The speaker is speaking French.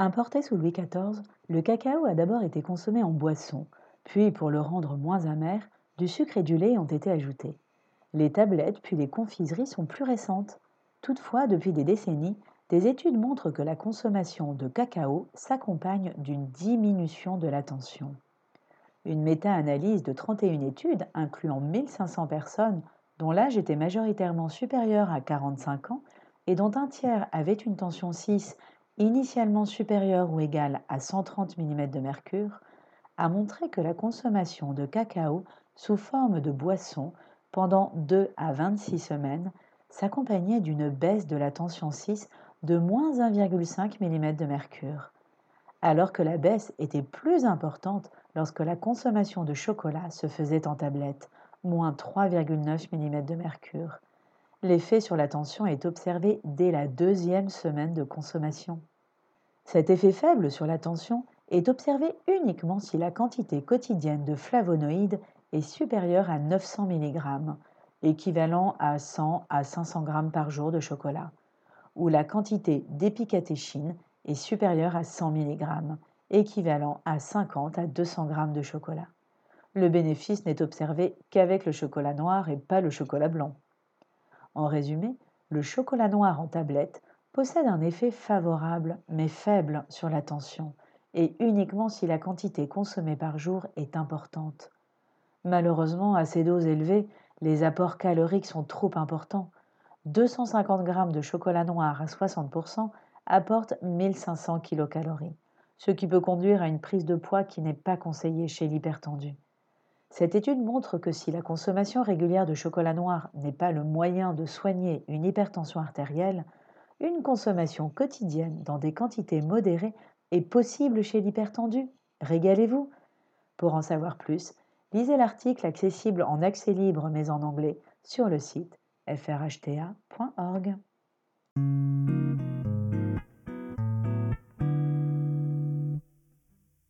Importé sous Louis XIV, le cacao a d'abord été consommé en boisson, puis pour le rendre moins amer, du sucre et du lait ont été ajoutés. Les tablettes puis les confiseries sont plus récentes. Toutefois, depuis des décennies, des études montrent que la consommation de cacao s'accompagne d'une diminution de la tension. Une méta-analyse de 31 études incluant 1500 personnes dont l'âge était majoritairement supérieur à 45 ans et dont un tiers avait une tension 6 initialement supérieure ou égale à 130 mm de mercure, a montré que la consommation de cacao sous forme de boisson pendant 2 à 26 semaines s'accompagnait d'une baisse de la tension 6 de moins 1,5 mm de mercure, alors que la baisse était plus importante lorsque la consommation de chocolat se faisait en tablette, moins 3,9 mm de mercure, L'effet sur la tension est observé dès la deuxième semaine de consommation. Cet effet faible sur la tension est observé uniquement si la quantité quotidienne de flavonoïdes est supérieure à 900 mg, équivalent à 100 à 500 g par jour de chocolat, ou la quantité d'épicatéchine est supérieure à 100 mg, équivalent à 50 à 200 g de chocolat. Le bénéfice n'est observé qu'avec le chocolat noir et pas le chocolat blanc. En résumé, le chocolat noir en tablette possède un effet favorable mais faible sur la tension et uniquement si la quantité consommée par jour est importante. Malheureusement, à ces doses élevées, les apports caloriques sont trop importants. 250 g de chocolat noir à 60% apportent 1500 kcal, ce qui peut conduire à une prise de poids qui n'est pas conseillée chez l'hypertendu. Cette étude montre que si la consommation régulière de chocolat noir n'est pas le moyen de soigner une hypertension artérielle, une consommation quotidienne dans des quantités modérées est possible chez l'hypertendu. Régalez-vous. Pour en savoir plus, lisez l'article accessible en accès libre mais en anglais sur le site frhta.org.